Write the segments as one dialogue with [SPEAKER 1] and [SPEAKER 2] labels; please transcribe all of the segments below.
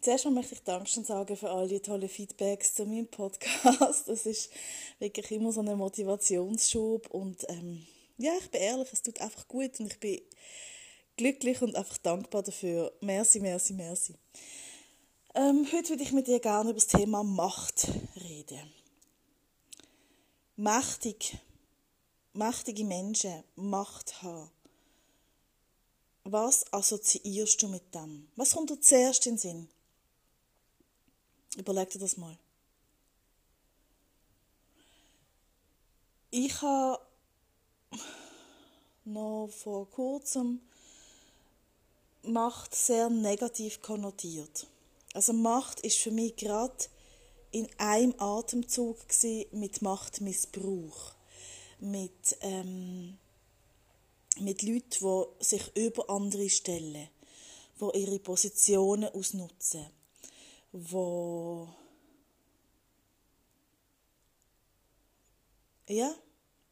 [SPEAKER 1] Zuerst mal möchte ich Dankeschön sagen für all die tollen Feedbacks zu meinem Podcast. Das ist wirklich immer so ein Motivationsschub und ähm, ja, ich bin ehrlich, es tut einfach gut und ich bin glücklich und einfach dankbar dafür. Merci, merci, merci. Ähm, heute würde ich mit dir gerne über das Thema Macht reden. Mächtig, mächtige Menschen, Macht haben. Was assoziierst du mit dem? Was kommt dir zuerst in den Sinn? Überleg dir das mal. Ich habe noch vor kurzem Macht sehr negativ konnotiert. Also Macht ist für mich gerade in einem Atemzug mit Machtmissbrauch, mit ähm, mit Leuten, die sich über andere stellen, die ihre Positionen ausnutzen wo ja,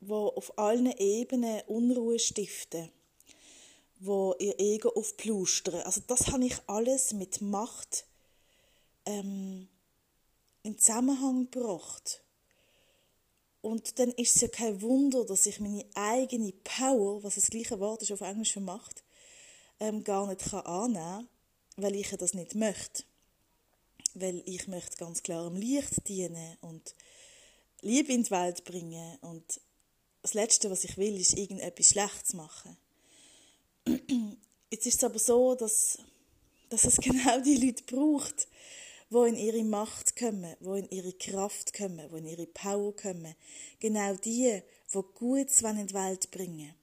[SPEAKER 1] wo auf allen Ebenen Unruhe stiften, wo ihr Ego aufplustern. Also das habe ich alles mit Macht ähm, in Zusammenhang gebracht. Und dann ist es ja kein Wunder, dass ich meine eigene Power, was das gleiche Wort ist auf Englisch für Macht, ähm, gar nicht annehmen kann, weil ich das nicht möchte weil ich möchte ganz klar im Licht dienen und Liebe in die Welt bringen und das Letzte, was ich will, ist irgendetwas Schlechtes machen. Jetzt ist es aber so, dass, dass es genau die Leute braucht, wo in ihre Macht kommen, wo in ihre Kraft kommen, wo in ihre Power kommen. Genau die, wo Gutes in die Welt bringen.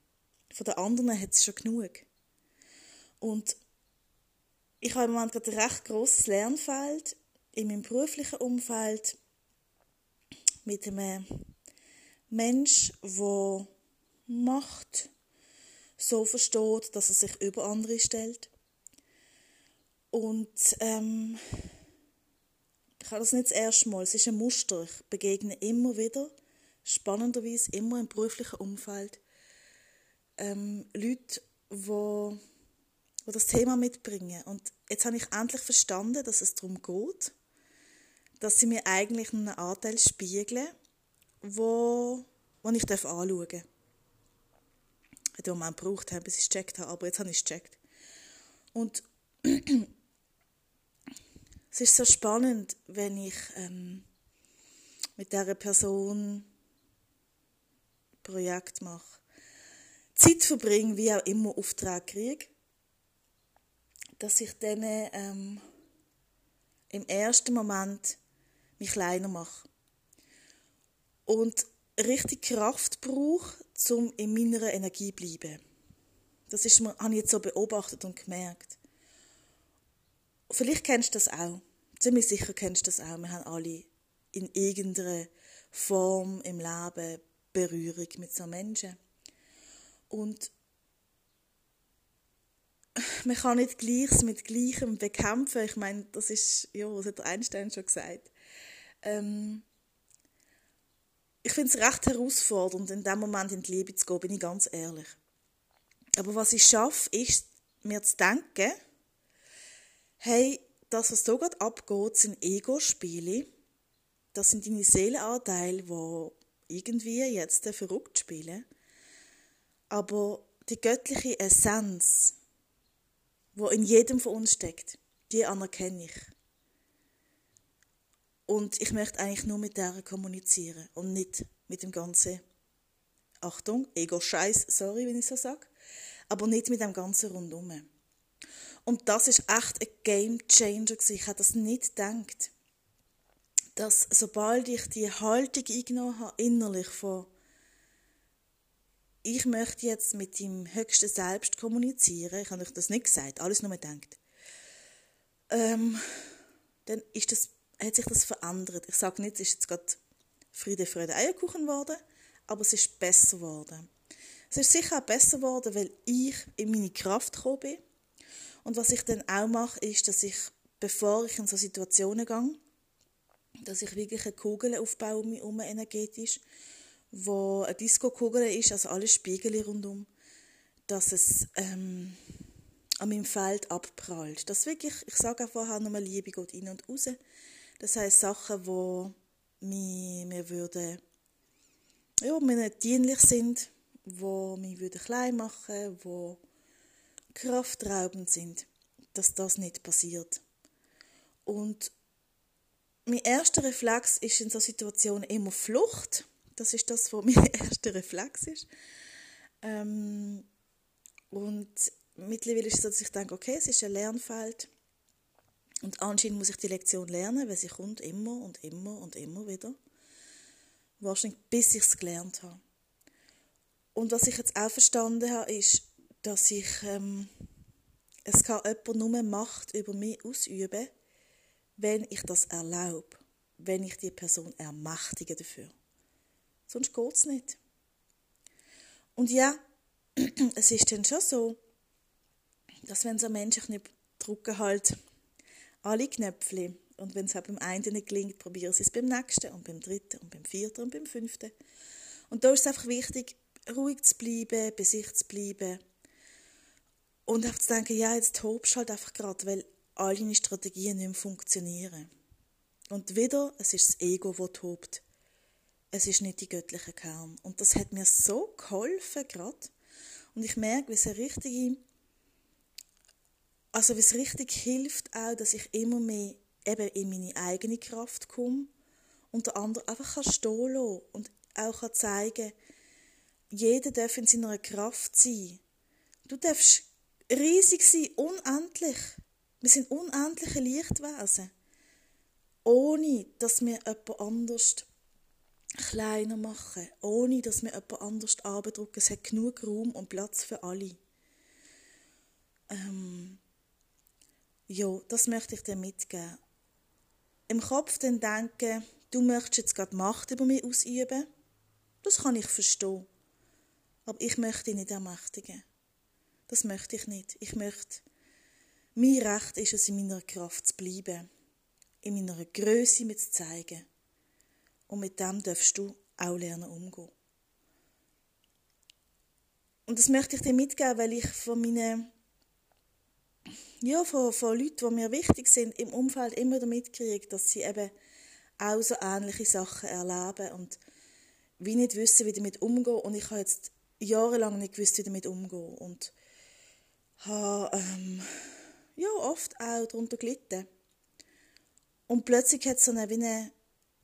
[SPEAKER 1] Von den anderen hat es schon genug. Und ich habe im Moment gerade ein recht grosses Lernfeld in meinem beruflichen Umfeld mit einem Mensch, der Macht so versteht, dass er sich über andere stellt. Und ähm, ich habe das nicht das erste Mal, es ist ein Muster. Ich begegne immer wieder, spannenderweise immer im beruflichen Umfeld, ähm, Leute, die, die das Thema mitbringen. Und jetzt habe ich endlich verstanden, dass es darum geht, dass sie mir eigentlich einen Anteil spiegeln, wo, wo ich anschauen darf. Hat einen Moment gebraucht, bis ich es gecheckt habe, aber jetzt habe ich es gecheckt. Und es ist so spannend, wenn ich ähm, mit dieser Person Projekt mache. Zeit verbringe, wie auch immer Auftrag kriege, dass ich dann ähm, im ersten Moment mich kleiner mache. Und richtig Kraft brauche, um in meiner Energie zu bleiben. Das ist habe ich jetzt so beobachtet und gemerkt. Vielleicht kennst du das auch. Ziemlich sicher kennst du das auch. Wir haben alle in irgendeiner Form im Leben Berührung mit so Menschen. Und man kann nicht Gleiches mit Gleichem bekämpfen. Ich meine, das ist, ja, das hat Einstein schon gesagt. Ähm, ich finde es recht herausfordernd, in dem Moment in die Liebe zu gehen, bin ich ganz ehrlich. Aber was ich schaffe, ist, mir zu denken, hey, das, was hier gerade abgeht, sind Ego-Spiele. Das sind deine Seelenanteile, die irgendwie jetzt verrückt spielen. Aber die göttliche Essenz, wo in jedem von uns steckt, die anerkenne ich. Und ich möchte eigentlich nur mit der kommunizieren und nicht mit dem ganzen, Achtung, Ego-Scheiß, sorry, wenn ich so sage, aber nicht mit dem ganzen Rundum. Und das ist echt ein Game Changer Ich habe das nicht gedacht, dass sobald ich die Haltung eingenommen habe, innerlich von ich möchte jetzt mit dem höchsten Selbst kommunizieren, ich habe euch das nicht gesagt, alles nur gedacht, ähm, dann ist das hat sich das verändert. Ich sage nicht, es ist jetzt gerade Friede, Freude, Eierkuchen geworden, aber es ist besser geworden. Es ist sicher auch besser geworden, weil ich in meine Kraft gekommen bin. Und was ich dann auch mache, ist, dass ich, bevor ich in so Situationen gehe, dass ich wirklich eine Kugel aufbaue um mich herum, energetisch, wo eine Disco-Kugel ist, also alle Spiegel rundum, dass es ähm, an meinem Feld abprallt. Dass wirklich, ich sage auch vorher nochmal, Liebe geht rein und raus. Das heisst, Sachen, die mir, würden, ja, mir nicht dienlich sind, die mich würden klein machen die kraftraubend sind, dass das nicht passiert. Und mein erster Reflex ist in so Situationen immer Flucht. Das ist das, was mein erster Reflex ist. Ähm, und mittlerweile ist es so, dass ich denke, okay, es ist ein Lernfeld. Und anscheinend muss ich die Lektion lernen, weil sie kommt immer und immer und immer wieder. Wahrscheinlich bis ich es gelernt habe. Und was ich jetzt auch verstanden habe, ist, dass ich, ähm, es kann jemand nur Macht über mich ausüben, wenn ich das erlaube, wenn ich die Person ermächtige dafür. Sonst geht es nicht. Und ja, es ist dann schon so, dass wenn so Menschen nicht drücken halt alle Knöpfe und wenn es halt beim einen nicht gelingt, probieren sie es beim nächsten und beim dritten und beim vierten und beim fünften. Und da ist es einfach wichtig, ruhig zu bleiben, bei sich zu bleiben und einfach zu denken, ja, jetzt tobst du halt einfach gerade, weil all deine Strategien nicht mehr funktionieren. Und wieder, es ist das Ego, das tobt. Es ist nicht die göttliche Kern. Und das hat mir so geholfen gerade. Und ich merke, wie es eine richtige, also es richtig hilft auch, dass ich immer mehr eben in meine eigene Kraft komme und der andere einfach kann stehen lassen und auch kann zeigen, jeder darf in seiner Kraft sein. Du darfst riesig sein, unendlich. Wir sind unendliche Lichtwesen. Ohne, dass wir jemand anders kleiner machen. Ohne, dass wir jemand anders abdrücken. Es hat genug Raum und Platz für alle. Ähm, ja, das möchte ich dir mitgeben. Im Kopf dann denken, du möchtest jetzt gerade Macht über mich ausüben. Das kann ich verstehen. Aber ich möchte dich nicht ermächtigen. Das möchte ich nicht. Ich möchte mein Recht ist es, in meiner Kraft zu bleiben, in meiner Größe mit zu zeigen. Und mit dem darfst du auch lernen umgehen. Und das möchte ich dir mitgeben, weil ich von meinen, ja, von, von Leuten, die mir wichtig sind, im Umfeld immer damit kriege, dass sie eben auch so ähnliche Sachen erleben und wie nicht wissen, wie damit umgehen. Und ich habe jetzt jahrelang nicht gewusst, wie damit umgehen. Und habe ähm, ja, oft auch darunter gelitten. Und plötzlich hat es so eine, wie eine,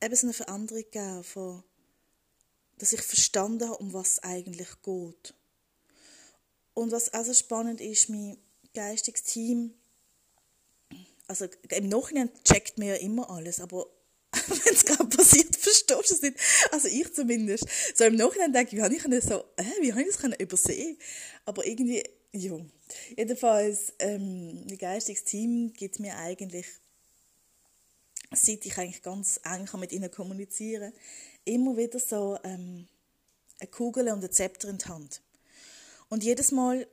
[SPEAKER 1] eben so eine Veränderung gegeben, von, dass ich verstanden habe, um was es eigentlich geht. Und was auch so spannend ist, mein geistiges Team, also im Nachhinein checkt man ja immer alles, aber wenn es gerade passiert, verstehst du es nicht. Also ich zumindest. So im Nachhinein denke ich, wie habe ich das so, äh, wie habe ich das übersehen Aber irgendwie ja, jedenfalls, ähm, ein geistiges Team gibt mir eigentlich, seit ich eigentlich ganz eng mit ihnen kommunizieren immer wieder so ähm, eine Kugel und ein Zepter in die Hand. Und jedes Mal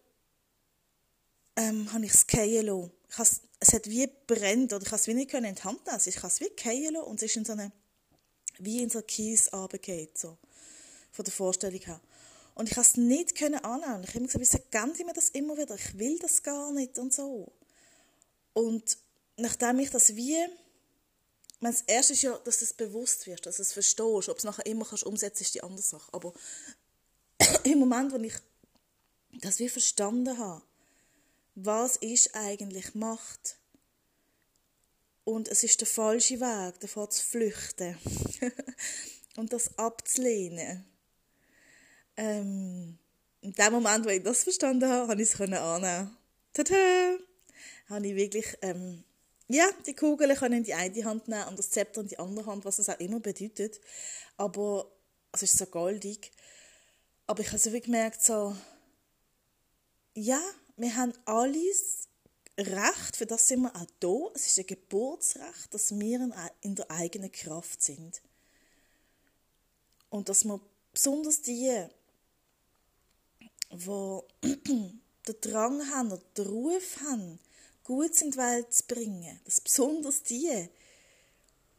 [SPEAKER 1] ähm, habe ich es fallen lassen. Ich es hat wie brennt, oder ich konnte es wie nicht in die Hand nehmen. Ich kann es wie fallen lassen und es ist in so eine, wie in so Kies runtergeht, so, von der Vorstellung her. Und ich konnte es nicht können annehmen. Ich habe immer gesagt, wieso geben die mir das immer wieder? Ich will das gar nicht und so. Und nachdem ich das wie, das erste ist ja, dass du es bewusst wirst, dass du es verstehst. Ob du es nachher immer kannst umsetzen ist die andere Sache. Aber im Moment, wo ich das wie verstanden habe, was ist eigentlich Macht? Und es ist der falsche Weg, davor zu flüchten und das abzulehnen ähm, in dem Moment, wo ich das verstanden habe, habe ich es annehmen. Tada! Habe ich wirklich, ähm, ja, die Kugel in die eine Hand nehmen und das Zepter in die andere Hand, was das auch immer bedeutet. Aber es ist so goldig. Aber ich habe so wie gemerkt, so, ja, wir haben alles, Recht, für das sind wir auch da. Es ist ein Geburtsrecht, dass wir in der eigenen Kraft sind. Und dass wir besonders die, die den Drang haben oder den Ruf haben, gut in die Welt zu bringen, dass besonders die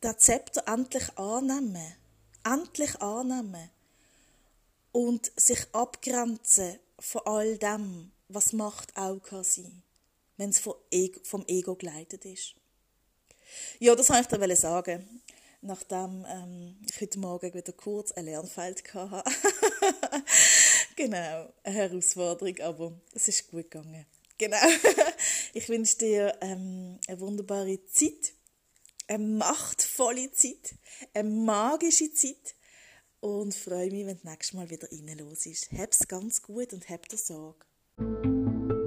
[SPEAKER 1] den Zepter endlich annehmen, endlich annehmen und sich abgrenzen von all dem, was Macht auch kann sein, wenn es vom Ego, geleitet ist. Ja, das wollte ich dir sagen, nachdem ähm, ich heute Morgen wieder kurz ein Lernfeld hatte. genau, eine Herausforderung, aber es ist gut gegangen. Genau. ich wünsche dir ähm, eine wunderbare Zeit, eine machtvolle Zeit, eine magische Zeit und freue mich, wenn du nächstes Mal wieder reinlos ist. Hab's ganz gut und hab dir Sorge. 何?